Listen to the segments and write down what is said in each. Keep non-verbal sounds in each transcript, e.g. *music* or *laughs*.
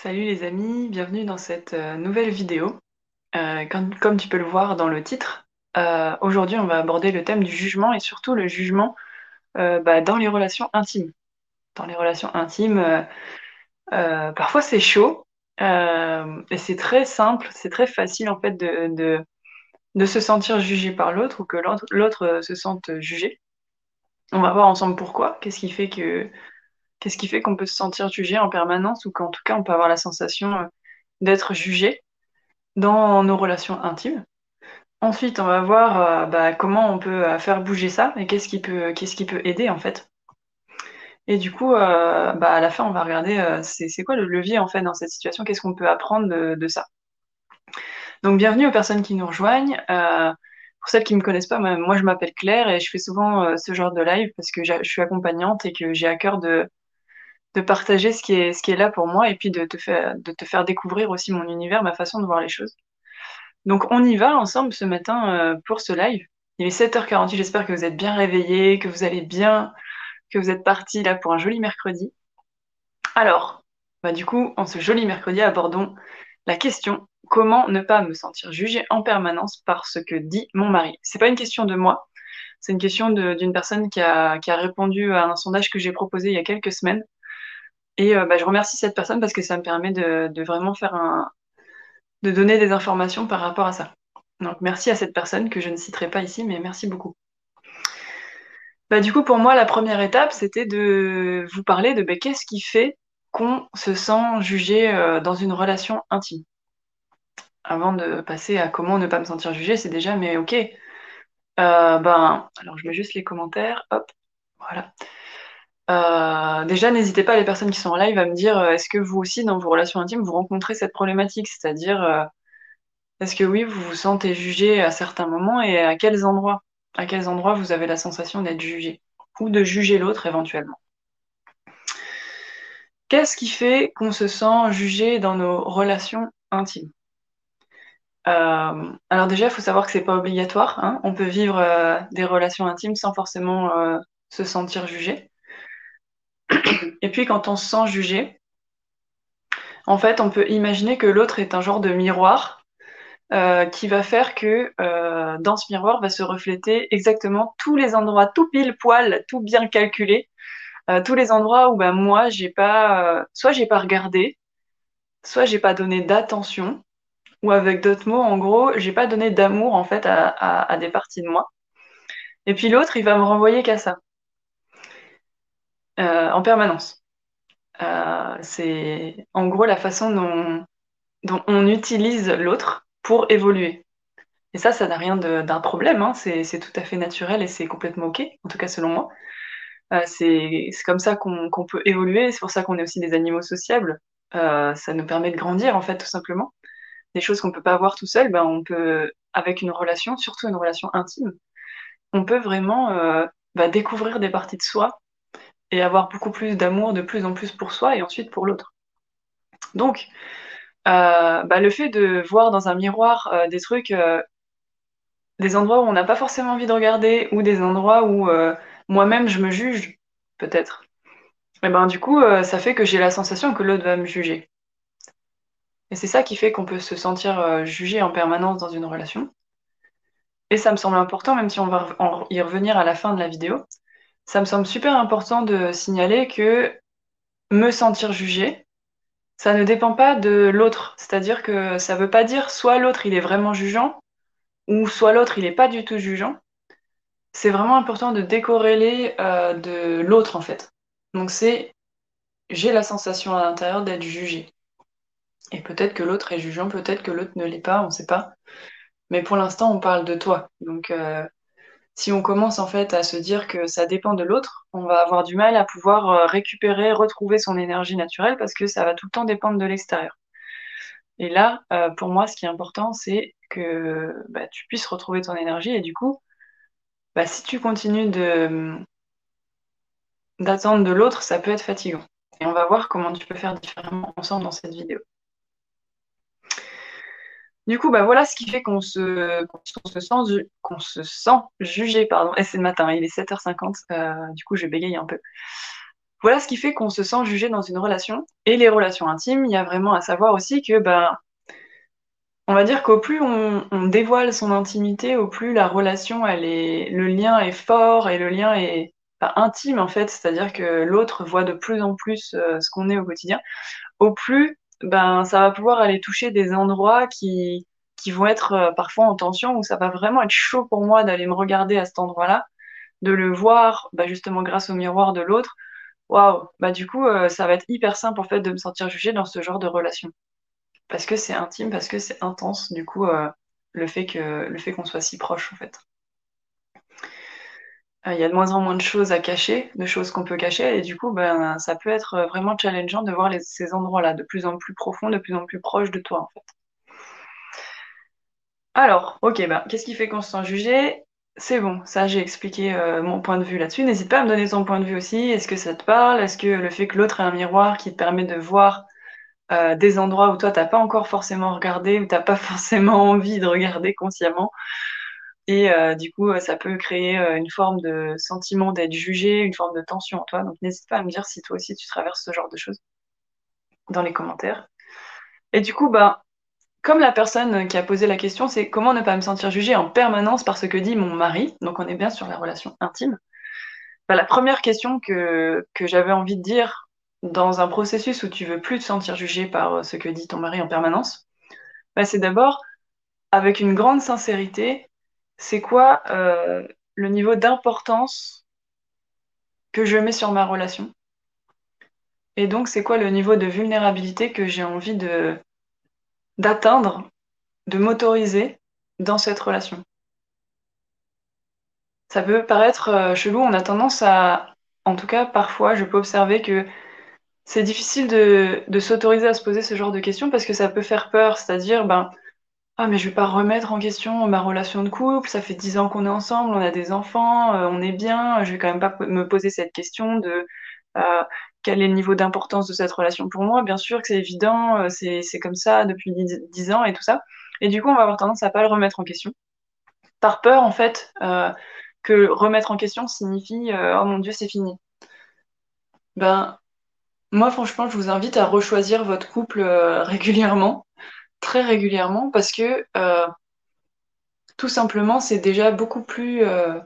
Salut les amis, bienvenue dans cette euh, nouvelle vidéo. Euh, comme, tu peux le voir dans le titre, euh, aujourd'hui on va aborder le thème du jugement et surtout le jugement bah, dans les relations intimes. Dans les relations intimes, parfois c'est chaud et c'est très simple, c'est très facile en fait de, de, se sentir jugé par l'autre ou que l'autre se sente jugé. On va voir ensemble pourquoi, qu'est-ce qui fait que Qu'est-ce qui fait qu'on peut se sentir jugé en permanence ou qu'en tout cas on peut avoir la sensation euh, d'être jugé dans nos relations intimes? Ensuite, on va voir euh, bah, comment on peut euh, faire bouger ça et qu'est-ce qui peut, qu'est-ce qui peut aider en fait. Et du coup, bah, à la fin, on va regarder c'est, quoi le levier en fait dans cette situation, qu'est-ce qu'on peut apprendre de, de ça? Donc, bienvenue aux personnes qui nous rejoignent. Pour celles qui ne me connaissent pas, moi, je m'appelle Claire et je fais souvent ce genre de live parce que je suis accompagnante et que j'ai à cœur de de partager ce qui est, là pour moi et puis de te faire, découvrir aussi mon univers, ma façon de voir les choses. Donc on y va ensemble ce matin euh, pour ce live. Il est 7h48, j'espère que vous êtes bien réveillés, que vous allez bien, que vous êtes partis là pour un joli mercredi. Alors, bah du coup, en ce joli mercredi, abordons la question comment ne pas me sentir jugée en permanence par ce que dit mon mari? C'est pas une question de moi, c'est une question d'une personne qui a répondu à un sondage que j'ai proposé il y a quelques semaines et euh, bah, je remercie cette personne parce que ça me permet de, vraiment faire un, de donner des informations par rapport à ça. Donc merci à cette personne que je ne citerai pas ici, mais merci beaucoup. Bah, du coup, pour moi, la première étape, c'était de vous parler de bah, qu'est-ce qui fait qu'on se sent jugé euh, dans une relation intime? Avant de passer à comment ne pas me sentir jugé, c'est déjà, mais ok. Euh, ben, alors je mets juste les commentaires, hop, voilà. Euh, déjà, n'hésitez pas, les personnes qui sont en live, à me dire euh, est-ce que vous aussi, dans vos relations intimes, vous rencontrez cette problématique? C'est-à-dire, euh, est-ce que oui, vous vous sentez jugé à certains moments et à quels endroits? À quels endroits vous avez la sensation d'être jugé? Ou de juger l'autre éventuellement Qu'est-ce qui fait qu'on se sent jugé dans nos relations intimes? Alors déjà, il faut savoir que c'est pas obligatoire. Hein. On peut vivre des relations intimes sans forcément se sentir jugé. Et puis quand on se sent jugé, en fait, on peut imaginer que l'autre est un genre de miroir euh, qui va faire que euh, dans ce miroir va se refléter exactement tous les endroits, tout pile poil, tout bien calculé, euh, tous les endroits où ben, moi j'ai pas, soit j'ai pas regardé, soit j'ai pas donné d'attention, ou avec d'autres mots, en gros, j'ai pas donné d'amour en fait à des parties de moi. Et puis l'autre, il va me renvoyer qu'à ça, euh, en permanence. Euh, c'est en gros la façon dont, on utilise l'autre pour évoluer. Et ça, ça n'a rien d'un problème, hein. c'est, tout à fait naturel et c'est complètement OK, en tout cas selon moi. Euh, c'est, comme ça qu'on peut évoluer, c'est pour ça qu'on est aussi des animaux sociables. Ça nous permet de grandir, en fait, tout simplement. Des choses qu'on peut pas avoir tout seul, ben, on peut, avec une relation, surtout une relation intime, on peut vraiment bah, découvrir des parties de soi et avoir beaucoup plus d'amour de plus en plus pour soi et ensuite pour l'autre. Donc, euh, bah, le fait de voir dans un miroir euh, des trucs, euh, des endroits où on n'a pas forcément envie de regarder ou des endroits où moi-même je me juge, peut-être. Et ben du coup, ça fait que j'ai la sensation que l'autre va me juger. Et c'est ça qui fait qu'on peut se sentir jugé en permanence dans une relation. Et ça me semble important, même si on va y revenir à la fin de la vidéo, ça me semble super important de signaler que me sentir jugé, ça ne dépend pas de l'autre. C'est-à-dire que ça veut pas dire soit l'autre il est vraiment jugeant, ou soit l'autre il est pas du tout jugeant. C'est vraiment important de décorréler euh, de l'autre en fait. Donc c'est j'ai la sensation à l'intérieur d'être jugé. Et peut-être que l'autre est jugeant, peut-être que l'autre ne l'est pas, on ne sait pas. Mais pour l'instant, on parle de toi. Donc euh, si on commence en fait à se dire que ça dépend de l'autre, on va avoir du mal à pouvoir euh, récupérer, retrouver son énergie naturelle parce que ça va tout le temps dépendre de l'extérieur. Et là, euh, pour moi, ce qui est important, c'est que bah, tu puisses retrouver ton énergie et du coup, bah, si tu continues de d'attendre de l'autre, ça peut être fatigant. Et on va voir comment tu peux faire différemment ensemble dans cette vidéo. Du coup, bah voilà ce qui fait qu'on se, qu'on se sent, qu'on se sent jugé, pardon. Et c'est le matin, il est 7h50, euh, du coup je bégaye un peu. voilà ce qui fait qu'on se sent jugé dans une relation. Et les relations intimes, il y a vraiment à savoir aussi que, ben, on va dire qu'au plus on, dévoile son intimité, au plus la relation, elle est, le lien est fort et le lien est intime en fait, c'est-à-dire que l'autre voit de plus en plus euh, ce qu'on est au quotidien. Au plus, ben, ça va pouvoir aller toucher des endroits qui, qui vont être euh, parfois en tension, où ça va vraiment être chaud pour moi d'aller me regarder à cet endroit-là, de le voir, bah, justement grâce au miroir de l'autre. Waouh, bah du coup, euh, ça va être hyper simple en fait de me sentir jugée dans ce genre de relation parce que c'est intime, parce que c'est intense, du coup, euh, le fait que le fait qu'on soit si proche, en fait. Euh, il y a de moins en moins de choses à cacher, de choses qu'on peut cacher, et du coup, ben, ça peut être vraiment challengeant de voir ces endroits-là de plus en plus profonds, de plus en plus proches de toi, en fait. Alors, ok, ben, qu'est-ce qui fait qu'on se sent jugé? C'est bon, ça j'ai expliqué euh, mon point de vue là-dessus. N'hésite pas à me donner ton point de vue aussi. Est-ce que ça te parle? Est-ce que le fait que l'autre ait un miroir qui te permet de voir euh, des endroits où toi t'as pas encore forcément regardé, où t'as pas *laughs* forcément envie de regarder consciemment? Et euh, du coup, ça peut créer euh, une forme de sentiment d'être jugé, une forme de tension en toi. Donc n'hésite pas à me dire si toi aussi tu traverses ce genre de choses dans les commentaires. Et du coup, bah, comme la personne qui a posé la question, c'est comment ne pas me sentir jugée en permanence par ce que dit mon mari? Donc on est bien sur la relation intime. Bah, la première question que, que j'avais envie de dire dans un processus où tu veux plus te sentir jugé par euh, ce que dit ton mari en permanence, bah, c'est d'abord, avec une grande sincérité, c'est quoi euh, le niveau d'importance que je mets sur ma relation? Et donc, c'est quoi le niveau de vulnérabilité que j'ai envie de d'atteindre, de m'autoriser dans cette relation? Ça peut paraître euh, chelou, on a tendance à, en tout cas parfois, je peux observer que c'est difficile de, s'autoriser à se poser ce genre de questions parce que ça peut faire peur, c'est-à-dire, ben, ah, mais je vais pas remettre en question ma relation de couple, ça fait dix ans qu'on est ensemble, on a des enfants, euh, on est bien, je vais quand même pas me poser cette question de euh, quel est le niveau d'importance de cette relation pour moi. Bien sûr que c'est évident, euh, c'est comme ça depuis dix ans et tout ça. Et du coup, on va avoir tendance à pas le remettre en question. Par peur, en fait, que remettre en question signifie oh mon Dieu, c'est fini. Ben, moi, franchement, je vous invite à rechoisir votre couple régulièrement, très régulièrement, parce que euh, tout simplement, c'est déjà beaucoup plus euh,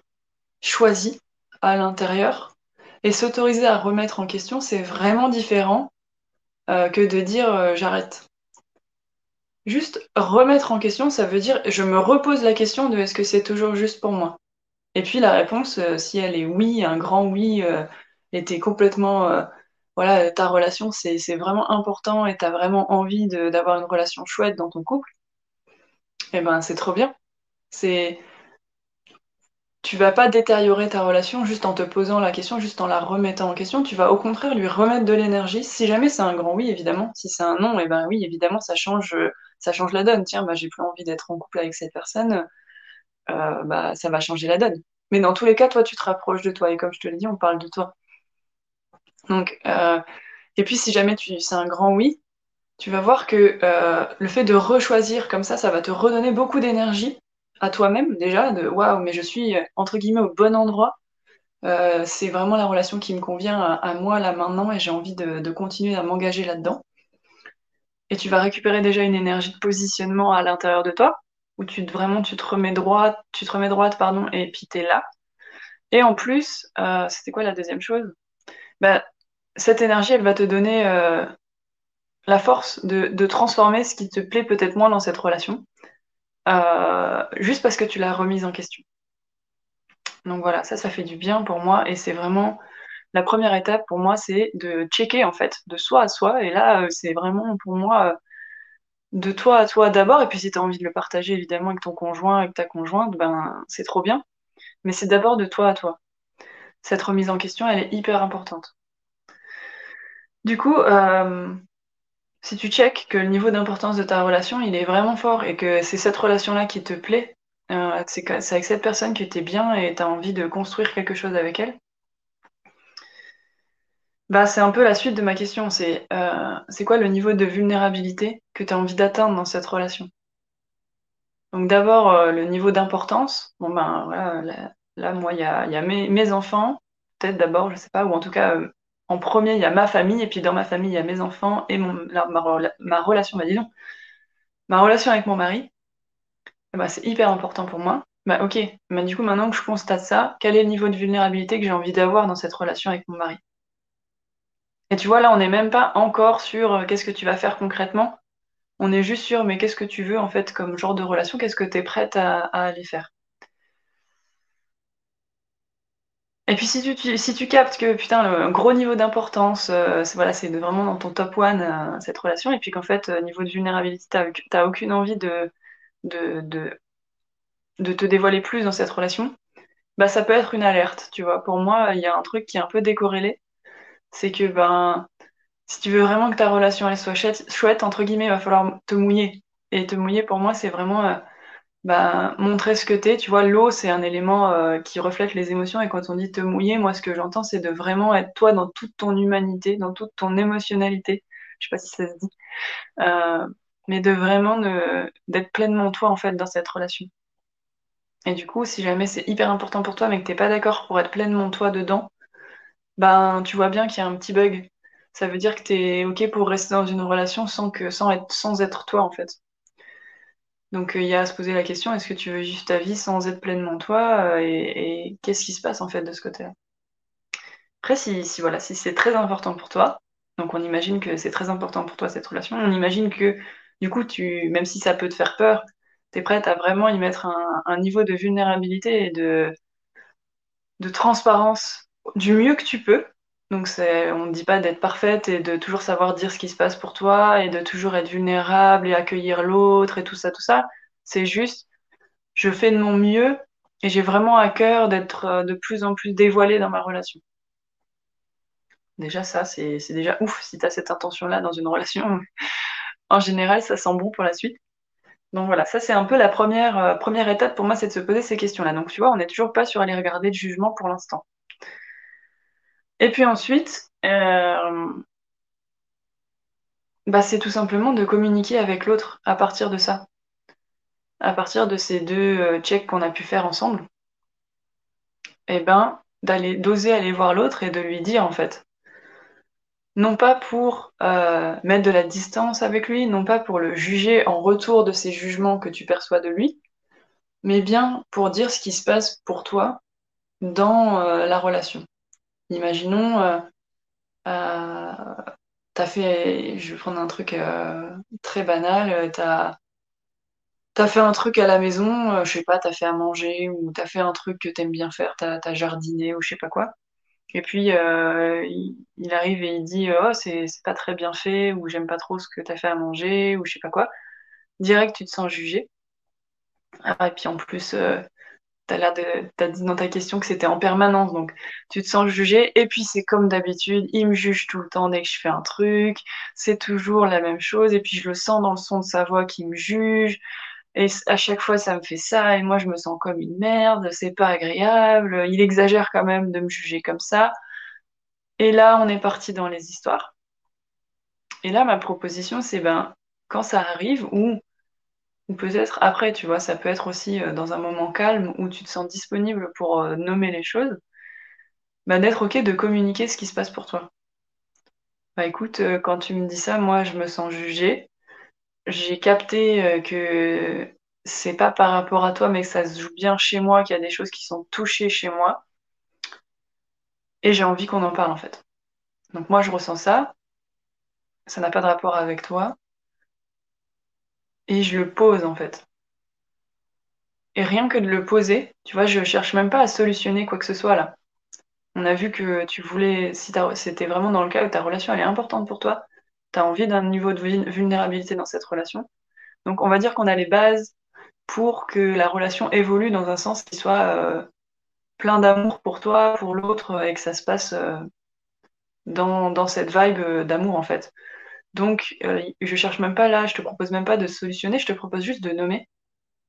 choisi à l'intérieur. Et s'autoriser à remettre en question, c'est vraiment différent que de dire j'arrête. Juste remettre en question, ça veut dire je me repose la question de est-ce que c'est toujours juste pour moi? Et puis la réponse, si elle est oui, un grand oui, était complètement voilà, ta relation, c'est vraiment important et tu as vraiment envie d'avoir une relation chouette dans ton couple, eh ben c'est trop bien. C'est tu vas pas détériorer ta relation juste en te posant la question, juste en la remettant en question. Tu vas au contraire lui remettre de l'énergie. Si jamais c'est un grand oui, évidemment. Si c'est un non, eh ben oui, évidemment, ça change, ça change la donne. Tiens, bah, j'ai plus envie d'être en couple avec cette personne. Euh, bah, ça va changer la donne. Mais dans tous les cas, toi, tu te rapproches de toi. Et comme je te l'ai dit, on parle de toi. Donc, euh, et puis si jamais tu, c'est un grand oui, tu vas voir que euh, le fait de rechoisir comme ça, ça va te redonner beaucoup d'énergie à toi-même déjà, de waouh, mais je suis entre guillemets au bon endroit. Euh, c'est vraiment la relation qui me convient à, moi là maintenant et j'ai envie de, continuer à m'engager là-dedans. Et tu vas récupérer déjà une énergie de positionnement à l'intérieur de toi, où tu vraiment tu te remets droite, tu te remets droite pardon, et puis tu es là. Et en plus, c'était quoi la deuxième chose? Bah, cette énergie, elle va te donner euh, la force de, transformer ce qui te plaît peut-être moins dans cette relation, euh, juste parce que tu l'as remise en question. Donc voilà, ça, ça fait du bien pour moi et c'est vraiment la première étape pour moi, c'est de checker en fait, de soi à soi. Et là, euh, c'est vraiment pour moi de toi à toi d'abord. Et puis si tu as envie de le partager évidemment avec ton conjoint, avec ta conjointe, ben c'est trop bien. Mais c'est d'abord de toi à toi. Cette remise en question, elle est hyper importante. Du coup, euh, si tu checkes que le niveau d'importance de ta relation, il est vraiment fort et que c'est cette relation-là qui te plaît, euh, c'est avec cette personne que tu es bien et tu as envie de construire quelque chose avec elle, bah, c'est un peu la suite de ma question. C'est euh, quoi le niveau de vulnérabilité que tu as envie d'atteindre dans cette relation? Donc d'abord, le niveau d'importance. Bon, ben voilà, là, moi, il y a, mes, enfants, peut-être d'abord, je sais pas, ou en tout cas en premier, il y a ma famille, et puis dans ma famille, il y a mes enfants et ma, relation, bah ma relation avec mon mari, bah, c'est hyper important pour moi. Bah ok, bah, du coup, maintenant que je constate ça, quel est le niveau de vulnérabilité que j'ai envie d'avoir dans cette relation avec mon mari? Et tu vois, là, on n'est même pas encore sur euh, qu'est-ce que tu vas faire concrètement. On est juste sur, mais qu'est-ce que tu veux en fait comme genre de relation? Qu'est-ce que tu es prête à aller faire? Et puis si tu, si tu captes que putain, le gros niveau d'importance, euh, c'est voilà, c'est vraiment dans ton top one euh, cette relation, et puis qu'en fait, euh, niveau de vulnérabilité, t'as aucune envie de, de, de, de, te dévoiler plus dans cette relation, bah ça peut être une alerte, tu vois. Pour moi, il y a un truc qui est un peu décorrélé, c'est que ben si tu veux vraiment que ta relation elle soit chouette, chouette entre guillemets, il va falloir te mouiller. Et te mouiller pour moi, c'est vraiment bah, montrer ce que t'es. Tu vois, l'eau, c'est un élément euh, qui reflète les émotions. Et quand on dit te mouiller, moi, ce que j'entends, c'est de vraiment être toi dans toute ton humanité, dans toute ton émotionnalité. Je sais pas si ça se dit. Euh, mais de vraiment d'être pleinement toi, en fait, dans cette relation. Et du coup, si jamais c'est hyper important pour toi, mais que t'es pas d'accord pour être pleinement toi dedans, ben, tu vois bien qu'il y a un petit bug. Ça veut dire que t'es OK pour rester dans une relation sans que, sans être, sans être toi, en fait. Donc il y a à se poser la question, est-ce que tu veux juste ta vie sans être pleinement toi euh, et, qu'est-ce qui se passe en fait de ce côté-là? Après, si, voilà, si c'est très important pour toi, donc on imagine que c'est très important pour toi cette relation, on imagine que du coup, tu, même si ça peut te faire peur, tu es prête à vraiment y mettre un, niveau de vulnérabilité et de, de transparence du mieux que tu peux. Donc on ne dit pas d'être parfaite et de toujours savoir dire ce qui se passe pour toi et de toujours être vulnérable et accueillir l'autre et tout ça, tout ça. C'est juste, je fais de mon mieux et j'ai vraiment à cœur d'être euh, de plus en plus dévoilée dans ma relation. Déjà ça, c'est déjà ouf si tu as cette intention-là dans une relation. en général, ça sent bon pour la suite. Donc voilà, ça c'est un peu la première, euh, première étape pour moi, c'est de se poser ces questions-là. Donc tu vois, on n'est toujours pas sur aller regarder le jugement pour l'instant. Et puis ensuite, euh, bah, c'est tout simplement de communiquer avec l'autre à partir de ça. À partir de ces deux euh, checks qu'on a pu faire ensemble, et eh ben, d'aller, d'oser aller voir l'autre et de lui dire en fait. Non pas pour euh, mettre de la distance avec lui, non pas pour le juger en retour de ces jugements que tu perçois de lui, mais bien pour dire ce qui se passe pour toi dans la relation. Imaginons, euh, euh, t'as fait, je vais prendre un truc euh, très banal, t'as as fait un truc à la maison, je sais pas, t'as fait à manger ou t'as fait un truc que t'aimes bien faire, t'as as jardiné ou je sais pas quoi. Et puis il, arrive et il dit oh c'est pas très bien fait ou j'aime pas trop ce que t'as fait à manger ou je sais pas quoi. Direct tu te sens jugé. Ah, et puis en plus T'as l'air de, dit dans ta question que c'était en permanence, donc tu te sens jugé. Et puis c'est comme d'habitude, il me juge tout le temps dès que je fais un truc. C'est toujours la même chose. Et puis je le sens dans le son de sa voix qu'il me juge. Et à chaque fois, ça me fait ça. Et moi, je me sens comme une merde. C'est pas agréable. Il exagère quand même de me juger comme ça. Et là, on est parti dans les histoires. Et là, ma proposition, c'est ben, quand ça arrive, ou peut-être après, tu vois, ça peut être aussi euh, dans un moment calme où tu te sens disponible pour euh, nommer les choses, bah, d'être OK de communiquer ce qui se passe pour toi. Bah écoute, euh, quand tu me dis ça, moi je me sens jugée. J'ai capté que c'est pas par rapport à toi, mais que ça se joue bien chez moi, qu'il y a des choses qui sont touchées chez moi. Et j'ai envie qu'on en parle en fait. Donc moi je ressens ça. Ça n'a pas de rapport avec toi et je le pose en fait. Et rien que de le poser, tu vois, je cherche même pas à solutionner quoi que ce soit là. On a vu que tu voulais, si c'était vraiment dans le cas où ta relation elle est importante pour toi, tu as envie d'un niveau de vulnérabilité dans cette relation. Donc on va dire qu'on a les bases pour que la relation évolue dans un sens qui soit euh, plein d'amour pour toi, pour l'autre, et que ça se passe euh, dans, dans, cette vibe euh, d'amour en fait. Donc, euh, je cherche même pas là, je te propose même pas de solutionner, je te propose juste de nommer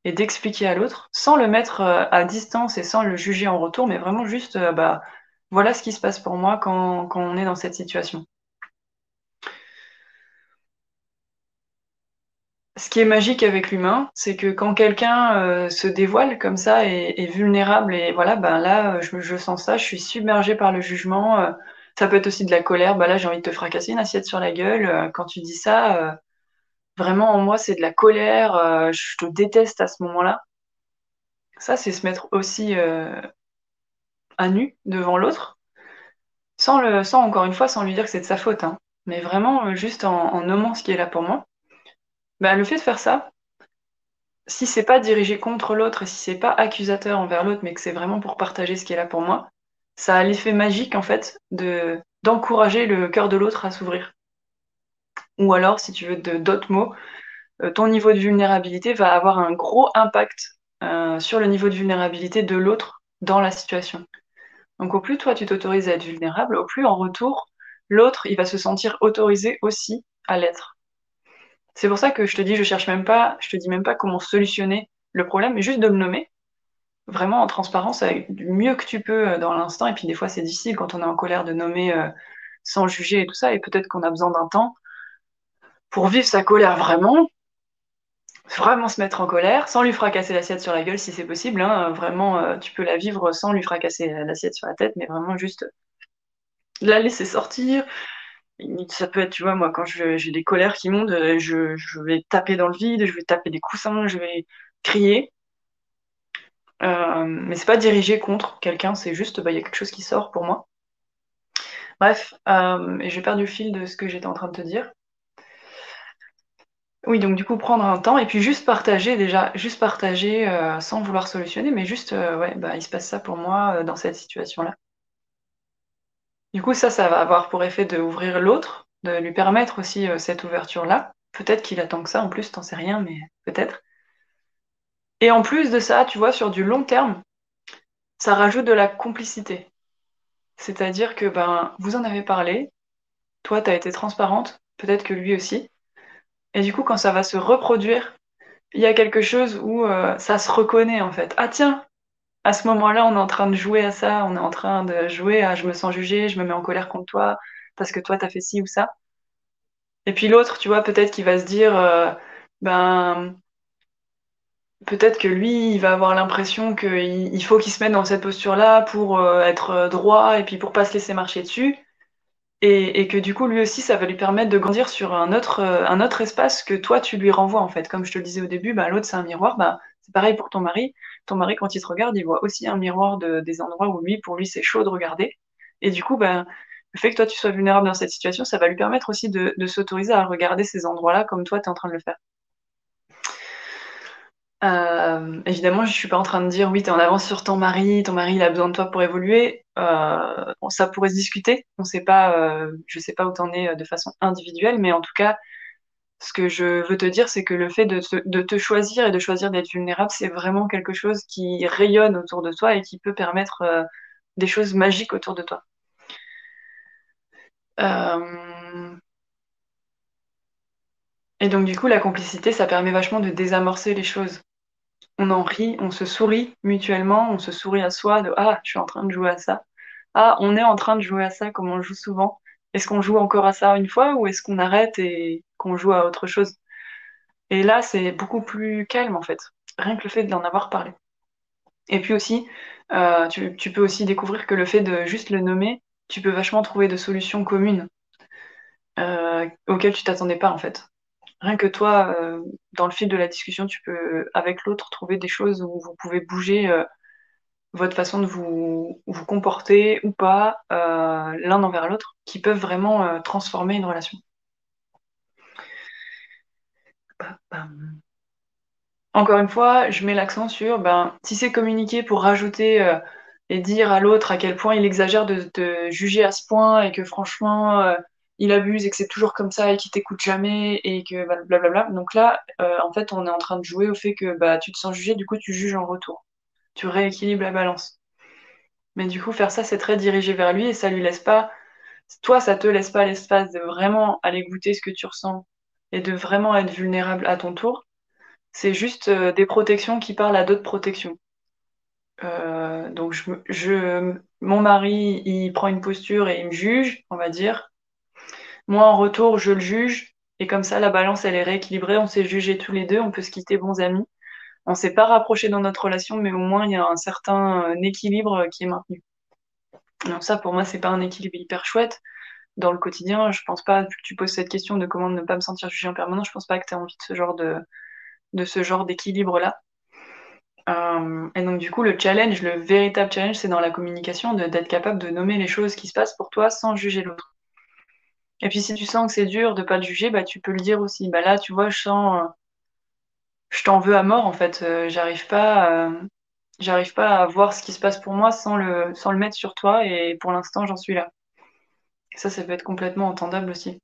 et d'expliquer à l'autre, sans le mettre euh, à distance et sans le juger en retour, mais vraiment juste, euh, bah, voilà ce qui se passe pour moi quand, on est dans cette situation. Ce qui est magique avec l'humain, c'est que quand quelqu'un se dévoile comme ça et est vulnérable, et voilà, ben là, je, je, sens ça, je suis submergée par le jugement, Ça peut être aussi de la colère. Bah là, j'ai envie de te fracasser une assiette sur la gueule. Euh, quand tu dis ça, euh, vraiment en moi, c'est de la colère. Euh, je te déteste à ce moment-là. Ça, c'est se mettre aussi à nu devant l'autre, sans le, sans encore une fois, sans lui dire que c'est de sa faute, hein. mais vraiment juste en, nommant ce qui est là pour moi. Bah, le fait de faire ça, si c'est pas dirigé contre l'autre si c'est pas accusateur envers l'autre, mais que c'est vraiment pour partager ce qui est là pour moi, ça a l'effet magique en fait de d'encourager le cœur de l'autre à s'ouvrir. Ou alors, si tu veux d'autres mots, euh, ton niveau de vulnérabilité va avoir un gros impact euh, sur le niveau de vulnérabilité de l'autre dans la situation. Donc au plus toi tu t'autorises à être vulnérable, au plus en retour, l'autre il va se sentir autorisé aussi à l'être. C'est pour ça que je te dis, je cherche même pas, je te dis même pas comment solutionner le problème, mais juste de le nommer, vraiment en transparence, avec du mieux que tu peux euh, dans l'instant. Et puis des fois, c'est difficile quand on est en colère de nommer euh, sans juger et tout ça. Et peut-être qu'on a besoin d'un temps pour vivre sa colère vraiment, vraiment se mettre en colère, sans lui fracasser l'assiette sur la gueule si c'est possible. Hein. Vraiment, euh, tu peux la vivre sans lui fracasser l'assiette sur la tête, mais vraiment juste la laisser sortir, ça peut être, tu vois, moi, quand j'ai des colères qui montent, je, vais taper dans le vide, je vais taper des coussins, je vais crier. Euh, mais c'est pas dirigé contre quelqu'un, c'est juste, bah, il y a quelque chose qui sort pour moi. Bref, euh, j'ai perdu le fil de ce que j'étais en train de te dire. Oui, donc du coup, prendre un temps et puis juste partager, déjà, juste partager euh, sans vouloir solutionner, mais juste, ouais, bah, il se passe ça pour moi dans cette situation-là. Du coup, ça, ça va avoir pour effet d'ouvrir l'autre, de lui permettre aussi euh, cette ouverture-là. Peut-être qu'il attend que ça, en plus, t'en sais rien, mais peut-être. Et en plus de ça, tu vois, sur du long terme, ça rajoute de la complicité. C'est-à-dire que ben, vous en avez parlé, toi, tu as été transparente, peut-être que lui aussi. Et du coup, quand ça va se reproduire, il y a quelque chose où euh, ça se reconnaît en fait. Ah tiens, à ce moment-là, on est en train de jouer à ça, on est en train de jouer à je me sens jugé, je me mets en colère contre toi parce que toi, t'as fait ci ou ça. Et puis l'autre, tu vois, peut-être qu'il va se dire, euh, ben, peut-être que lui, il va avoir l'impression qu'il il faut qu'il se mette dans cette posture-là pour euh, être droit et puis pour pas se laisser marcher dessus. Et, que du coup, lui aussi, ça va lui permettre de grandir sur un autre, euh, un autre espace que toi, tu lui renvoies, en fait. Comme je te le disais au début, ben, l'autre, c'est un miroir. Ben, c'est pareil pour ton mari. Ton mari, quand il te regarde, il voit aussi un miroir de, des endroits où lui, pour lui, c'est chaud de regarder. Et du coup, ben, le fait que toi, tu sois vulnérable dans cette situation, ça va lui permettre aussi de, s'autoriser à regarder ces endroits-là comme toi, tu es en train de le faire. Euh, évidemment, je suis pas en train de dire oui, tu es en avance sur ton mari, ton mari il a besoin de toi pour évoluer. Euh, ça pourrait se discuter. On sait pas, euh, je sais pas où t'en es de façon individuelle, mais en tout cas, ce que je veux te dire, c'est que le fait de te, choisir et de choisir d'être vulnérable, c'est vraiment quelque chose qui rayonne autour de toi et qui peut permettre des choses magiques autour de toi. Et donc du coup, la complicité, ça permet vachement de désamorcer les choses. On en rit, on se sourit mutuellement, on se sourit à soi de Ah, je suis en train de jouer à ça. Ah, on est en train de jouer à ça comme on joue souvent. Est-ce qu'on joue encore à ça une fois ou est-ce qu'on arrête et qu'on joue à autre chose? Et là, c'est beaucoup plus calme en fait, rien que le fait de l'en avoir parlé. Et puis aussi, euh, tu, peux aussi découvrir que le fait de juste le nommer, tu peux vachement trouver de solutions communes euh, auxquelles tu t'attendais pas en fait. Rien que toi, euh, dans le fil de la discussion, tu peux avec l'autre trouver des choses où vous pouvez bouger votre façon de vous, vous comporter ou pas euh, l'un envers l'autre qui peuvent vraiment euh, transformer une relation. Encore une fois, je mets l'accent sur ben, si c'est communiquer pour rajouter euh, et dire à l'autre à quel point il exagère de te juger à ce point et que franchement il abuse et que c'est toujours comme ça et qu'il t'écoute jamais et que blablabla. Donc là, en fait, on est en train de jouer au fait que bah, tu te sens jugé, du coup tu juges en retour tu rééquilibres la balance. Mais du coup, faire ça, c'est très dirigé vers lui et ça lui laisse pas, toi, ça te laisse pas l'espace de vraiment aller goûter ce que tu ressens et de vraiment être vulnérable à ton tour. C'est juste euh, des protections qui parlent à d'autres protections. Euh, donc, je, je, mon mari, il prend une posture et il me juge, on va dire. Moi, en retour, je le juge. Et comme ça, la balance, elle est rééquilibrée. On s'est jugés tous les deux. On peut se quitter bons amis on s'est pas rapproché dans notre relation, mais au moins il y a un certain euh, équilibre qui est maintenu. Donc ça, pour moi, c'est pas un équilibre hyper chouette. Dans le quotidien, je pense pas, que tu poses cette question de comment ne pas me sentir jugée en permanence, je pense pas que tu aies envie de ce genre de, de ce genre d'équilibre-là. Euh, et donc du coup, le challenge, le véritable challenge, c'est dans la communication, d'être capable de nommer les choses qui se passent pour toi sans juger l'autre. Et puis si tu sens que c'est dur de pas le juger, bah tu peux le dire aussi. Bah là, tu vois, je sens, euh, je t'en veux à mort en fait. Euh, j'arrive pas, j'arrive pas à voir ce qui se passe pour moi sans le, sans le mettre sur toi. Et pour l'instant, j'en suis là. ça, ça peut être complètement entendable aussi,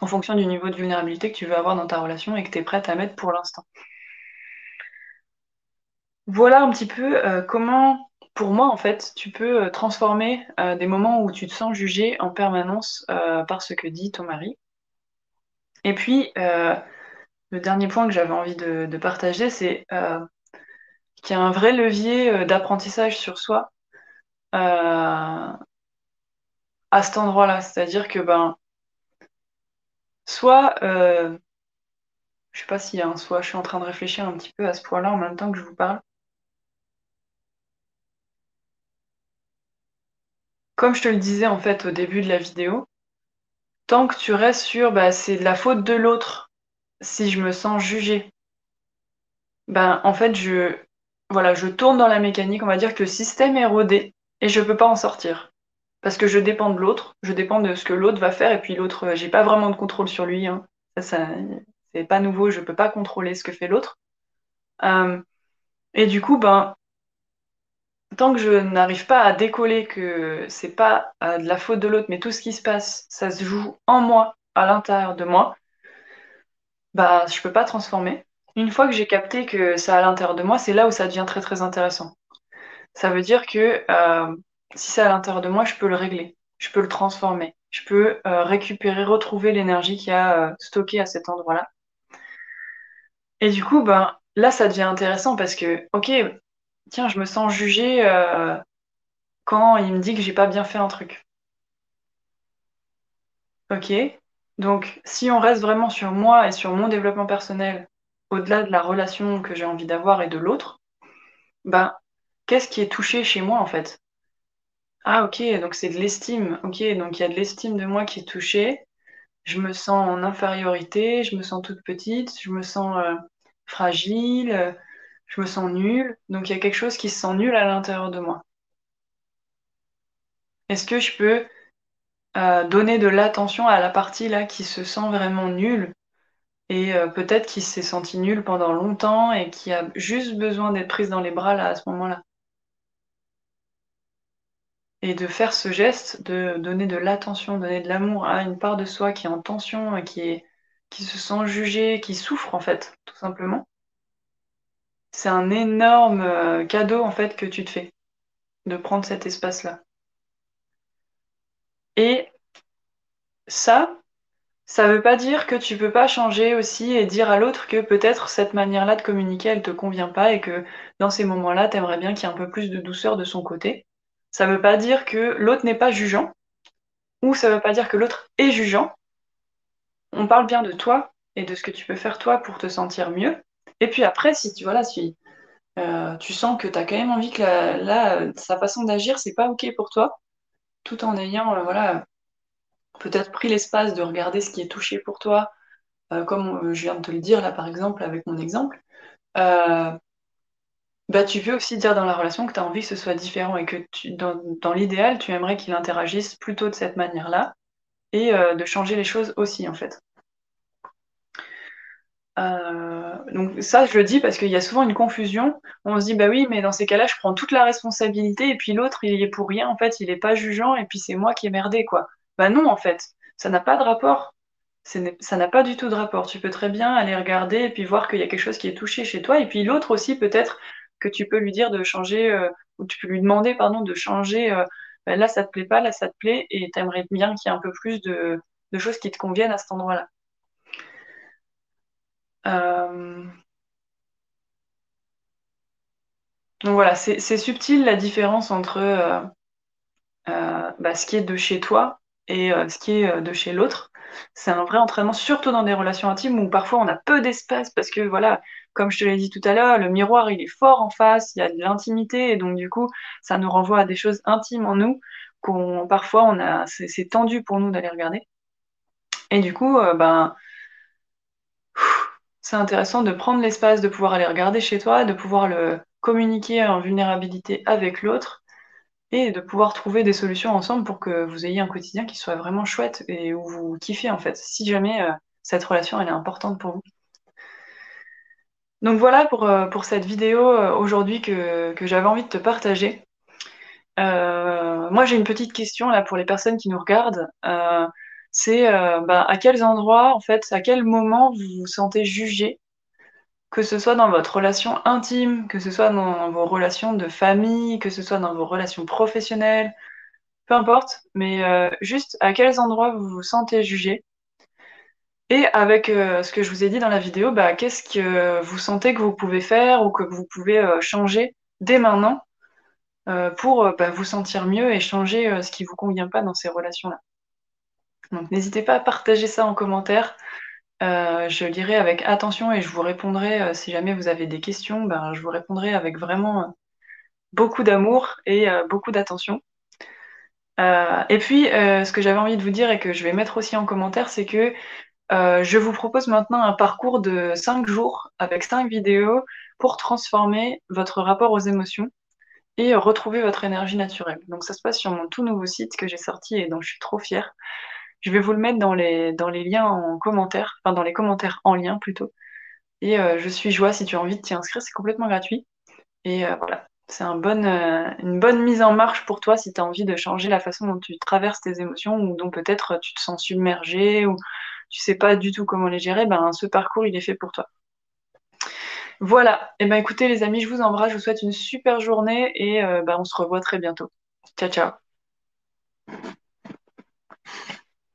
en fonction du niveau de vulnérabilité que tu veux avoir dans ta relation et que tu es prête à mettre pour l'instant. Voilà un petit peu comment pour moi, en fait, tu peux euh, transformer euh, des moments où tu te sens jugé en permanence euh, par ce que dit ton mari. Et puis, le dernier point que j'avais envie de, partager, c'est qu'il y a un vrai levier d'apprentissage sur soi à cet endroit-là. C'est-à-dire que, ben, soit, je sais pas s'il y a un soit, je suis en train de réfléchir un petit peu à ce point-là en même temps que je vous parle. Comme je te le disais en fait au début de la vidéo, tant que tu restes sur bah, c'est de la faute de l'autre si je me sens jugée, ben en fait je voilà, je tourne dans la mécanique, on va dire que le système est rodé et je peux pas en sortir. Parce que je dépends de l'autre, je dépends de ce que l'autre va faire, et puis l'autre, euh, j'ai pas vraiment de contrôle sur lui. Hein. Ça c'est pas nouveau, je peux pas contrôler ce que fait l'autre. Euh, et du coup, ben, tant que je n'arrive pas à décoller que c'est pas euh, de la faute de l'autre, mais tout ce qui se passe, ça se joue en moi, à l'intérieur de moi, bah je peux pas transformer. Une fois que j'ai capté que c'est à l'intérieur de moi, c'est là où ça devient très très intéressant. Ça veut dire que euh, si c'est à l'intérieur de moi, je peux le régler, je peux le transformer, je peux euh, récupérer, retrouver l'énergie qui a stocké à cet endroit-là. Et du coup, ben là, ça devient intéressant parce que, ok, tiens, je me sens jugée euh, quand il me dit que j'ai pas bien fait un truc. Ok. Donc, si on reste vraiment sur moi et sur mon développement personnel, au-delà de la relation que j'ai envie d'avoir et de l'autre, ben, qu'est-ce qui est touché chez moi en fait? Ah, ok, donc c'est de l'estime. Ok, donc il y a de l'estime de moi qui est touchée. Je me sens en infériorité, je me sens toute petite, je me sens euh, fragile je me sens nulle, donc il y a quelque chose qui se sent nul à l'intérieur de moi. Est-ce que je peux euh, donner de l'attention à la partie là qui se sent vraiment nulle et euh, peut-être qui s'est senti nulle pendant longtemps et qui a juste besoin d'être prise dans les bras là à ce moment-là? Et de faire ce geste de donner de l'attention, donner de l'amour à une part de soi qui est en tension qui qui se sent jugée, qui souffre en fait, tout simplement c'est un énorme euh, cadeau en fait que tu te fais de prendre cet espace-là. Et ça, ça veut pas dire que tu peux pas changer aussi et dire à l'autre que peut-être cette manière-là de communiquer, elle te convient pas et que dans ces moments-là, tu aimerais bien qu'il y ait un peu plus de douceur de son côté. Ça veut pas dire que l'autre n'est pas jugeant ou ça veut pas dire que l'autre est jugeant. On parle bien de toi et de ce que tu peux faire toi pour te sentir mieux. Et puis après, si tu, voilà, si, euh, tu sens que tu as quand même envie que là, sa façon d'agir, c'est pas OK pour toi, tout en ayant, euh, voilà, peut-être pris l'espace de regarder ce qui est touché pour toi, euh, comme je viens de te le dire là, par exemple, avec mon exemple, bah, tu peux aussi dire dans la relation que tu as envie que ce soit différent et que dans l'idéal, tu aimerais qu'il interagisse plutôt de cette manière-là et de changer les choses aussi, en fait. Euh, donc ça, je le dis parce qu'il y a souvent une confusion. On se dit, bah oui, mais dans ces cas-là, je prends toute la responsabilité et puis l'autre, il y est pour rien. En fait, il n'est pas jugeant et puis c'est moi qui ai merdé, quoi. Bah non, en fait, ça n'a pas de rapport. Ça n'a pas du tout de rapport. Tu peux très bien aller regarder et puis voir qu'il y a quelque chose qui est touché chez toi. Et puis l'autre aussi, peut-être que tu peux lui dire de changer, euh, ou tu peux lui demander, pardon, de changer. Euh, bah là, ça te plaît pas, là, ça te plaît, et tu aimerais bien qu'il y ait un peu plus de choses qui te conviennent à cet endroit-là. Euh, donc voilà, c'est subtil la différence entre euh, euh, bah, ce qui est de chez toi et ce qui est de chez l'autre. C'est un vrai entraînement, surtout dans des relations intimes où parfois on a peu d'espace parce que voilà, comme je te l'ai dit tout à l'heure, le miroir il est fort en face, il y a de l'intimité et donc du coup ça nous renvoie à des choses intimes en nous qu'on parfois on a c'est tendu pour nous d'aller regarder. Et du coup, ben c'est intéressant de prendre l'espace, de pouvoir aller regarder chez toi, de pouvoir le communiquer en vulnérabilité avec l'autre et de pouvoir trouver des solutions ensemble pour que vous ayez un quotidien qui soit vraiment chouette et où vous kiffez en fait, si jamais euh, cette relation elle est importante pour vous. Donc voilà pour, euh, pour cette vidéo euh, aujourd'hui que, que j'avais envie de te partager. moi j'ai une petite question là pour les personnes qui nous regardent. C'est bah, à quels endroits, en fait, à quel moment vous vous sentez jugé? Que ce soit dans votre relation intime, que ce soit dans vos relations de famille, que ce soit dans vos relations professionnelles, peu importe, mais euh, juste à quels endroits vous vous sentez jugé? Et avec euh, ce que je vous ai dit dans la vidéo, bah, qu'est-ce que vous sentez que vous pouvez faire ou que vous pouvez euh, changer dès maintenant pour bah, vous sentir mieux et changer ce qui ne vous convient pas dans ces relations-là? Donc n'hésitez pas à partager ça en commentaire. Euh, je lirai avec attention et je vous répondrai euh, si jamais vous avez des questions, ben, je vous répondrai avec vraiment euh, beaucoup d'amour et beaucoup d'attention. et puis, ce que j'avais envie de vous dire et que je vais mettre aussi en commentaire, c'est que je vous propose maintenant un parcours de 5 jours avec 5 vidéos pour transformer votre rapport aux émotions et retrouver votre énergie naturelle. Donc ça se passe sur mon tout nouveau site que j'ai sorti et dont je suis trop fière. Je vais vous le mettre dans les, dans les liens en commentaire, enfin dans les commentaires en lien plutôt. Et euh, je suis joie si tu as envie de t'y inscrire, c'est complètement gratuit. Et euh, voilà, c'est euh, une bonne mise en marche pour toi si tu as envie de changer la façon dont tu traverses tes émotions ou dont peut-être tu te sens submergé ou tu sais pas du tout comment les gérer, ben ce parcours il est fait pour toi. Voilà, et eh ben écoutez les amis, je vous embrasse, je vous souhaite une super journée et ben, on se revoit très bientôt. Ciao ciao